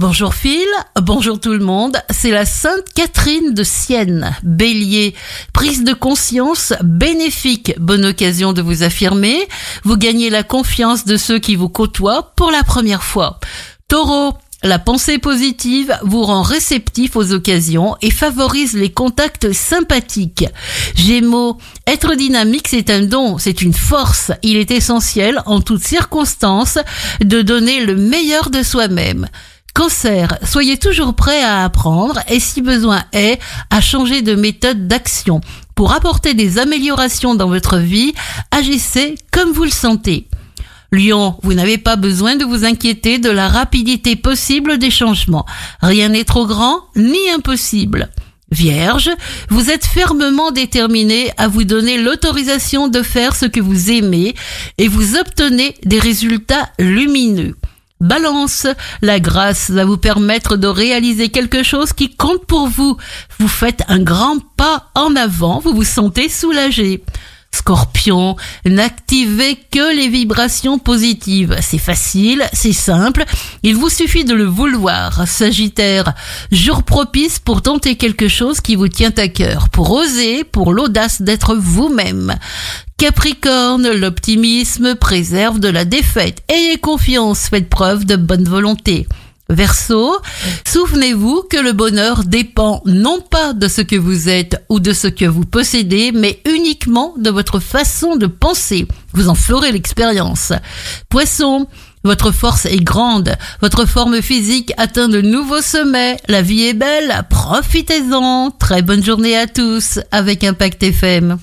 Bonjour Phil, bonjour tout le monde, c'est la Sainte Catherine de Sienne, bélier, prise de conscience bénéfique, bonne occasion de vous affirmer, vous gagnez la confiance de ceux qui vous côtoient pour la première fois. Taureau, la pensée positive vous rend réceptif aux occasions et favorise les contacts sympathiques. Gémeaux, être dynamique c'est un don, c'est une force. Il est essentiel en toutes circonstances de donner le meilleur de soi-même. Cancer, soyez toujours prêt à apprendre et si besoin est, à changer de méthode d'action. Pour apporter des améliorations dans votre vie, agissez comme vous le sentez. Lion, vous n'avez pas besoin de vous inquiéter de la rapidité possible des changements. Rien n'est trop grand ni impossible. Vierge, vous êtes fermement déterminé à vous donner l'autorisation de faire ce que vous aimez et vous obtenez des résultats lumineux. Balance, la grâce va vous permettre de réaliser quelque chose qui compte pour vous. Vous faites un grand pas en avant, vous vous sentez soulagé. Scorpion, n'activez que les vibrations positives. C'est facile, c'est simple, il vous suffit de le vouloir. Sagittaire, jour propice pour tenter quelque chose qui vous tient à cœur, pour oser, pour l'audace d'être vous-même. Capricorne, l'optimisme préserve de la défaite. Ayez confiance, faites preuve de bonne volonté. Verseau, souvenez-vous que le bonheur dépend non pas de ce que vous êtes ou de ce que vous possédez, mais de votre façon de penser. Vous en ferez l'expérience. Poisson, votre force est grande, votre forme physique atteint de nouveaux sommets, la vie est belle, profitez-en. Très bonne journée à tous avec Impact FM.